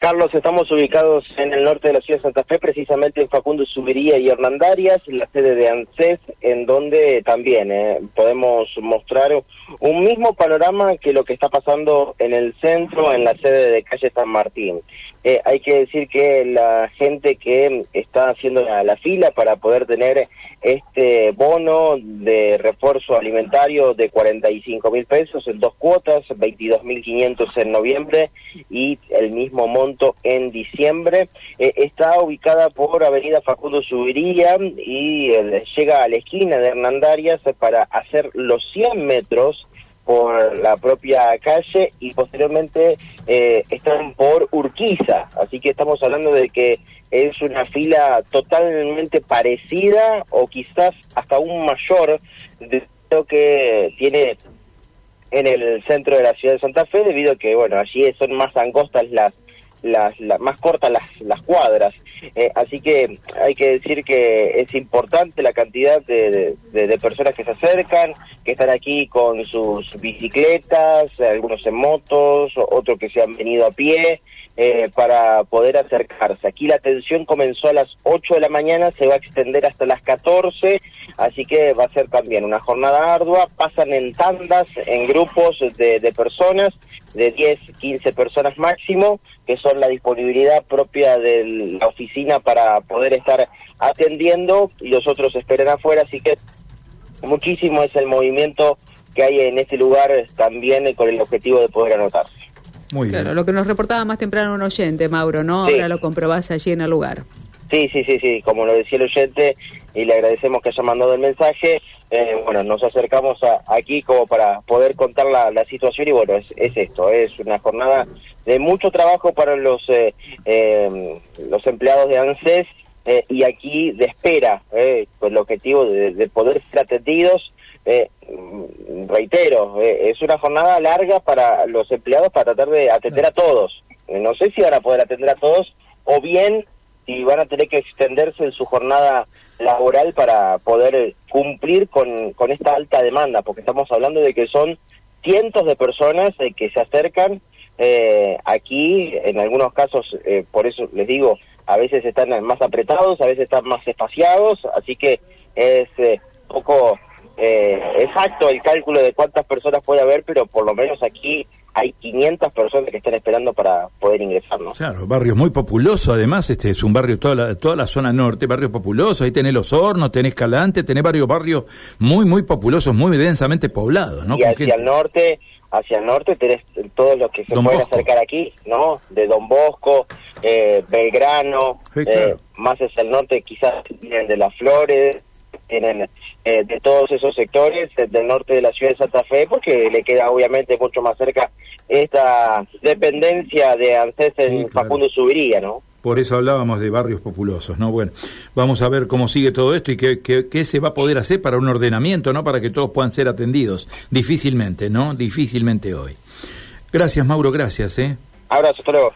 Carlos, estamos ubicados en el norte de la ciudad de Santa Fe, precisamente en Facundo Subiría y Hernandarias, la sede de ANSES, en donde también eh, podemos mostrar un mismo panorama que lo que está pasando en el centro, en la sede de calle San Martín. Eh, hay que decir que la gente que está haciendo la, fila para poder tener este bono de refuerzo alimentario de 45 mil pesos en dos cuotas, 22 mil 500 en noviembre y el mismo monto en diciembre, eh, está ubicada por Avenida Facundo Subiría y eh, llega a la esquina de Hernandarias para hacer los 100 metros por la propia calle y posteriormente eh, están por Urquiza. Así que estamos hablando de que es una fila totalmente parecida o quizás hasta aún mayor de lo que tiene en el centro de la ciudad de Santa Fe debido a que bueno allí son más angostas las las, más cortas las, las cuadras. Eh, así que hay que decir que es importante la cantidad de, de, personas que se acercan, que están aquí con sus bicicletas, algunos en motos, otros que se han venido a pie. Eh, para poder acercarse. Aquí la atención comenzó a las 8 de la mañana, se va a extender hasta las 14, así que va a ser también una jornada ardua. Pasan en tandas, en grupos de, de personas, de 10, 15 personas máximo, que son la disponibilidad propia de la oficina para poder estar atendiendo y los otros esperan afuera, así que muchísimo es el movimiento que hay en este lugar también con el objetivo de poder anotarse. Muy claro, lo que nos reportaba más temprano un oyente, Mauro, ¿no? Ahora lo comprobás allí en el lugar. Sí, sí, sí, sí, como lo decía el oyente, y le agradecemos que haya mandado el mensaje, eh, bueno, nos acercamos aquí como para poder contar la, situación y bueno, es, es, esto, es una jornada de mucho trabajo para los, eh, em, los empleados de ANSES eh, y aquí de espera, con el objetivo de, de poder ser atendidos reitero, es una jornada larga para los empleados para tratar de atender a todos. no sé si van a poder atender a todos o bien y van a tener que extenderse en su jornada laboral para poder cumplir con, con esta alta demanda, porque estamos hablando de que son cientos de personas eh, que se acercan eh, aquí, en algunos casos, eh, por eso les digo, a veces están más apretados, a veces están más espaciados, así que es poco exacto el cálculo de cuántas personas puede haber, pero por lo menos aquí hay 500 personas que están esperando para poder ingresar, ¿no? Claro, barrio muy populoso, además, este es un barrio, toda la, toda la zona norte, barrio populoso, ahí tenés Los Hornos, tenés Calante, tenés varios barrios muy, muy populosos, muy densamente poblados, ¿no? Y hacia el norte, hacia el norte tenés todos los que se pueden acercar aquí, ¿no? De Don Bosco, eh, Belgrano, eh, más hacia el norte quizás vienen de Las Flores, tienen eh, de todos esos sectores del norte de la ciudad de Santa Fe, porque le queda obviamente mucho más cerca esta dependencia de ANSES en Facundo Subiría, ¿no? Por eso hablábamos de barrios populosos, ¿no? Bueno, vamos a ver cómo sigue todo esto y qué, qué, qué, se va a poder hacer para un ordenamiento, ¿no? Para que todos puedan ser atendidos. Difícilmente, ¿no? Difícilmente hoy. Gracias, Mauro, gracias, ¿eh? Abrazo, hasta luego.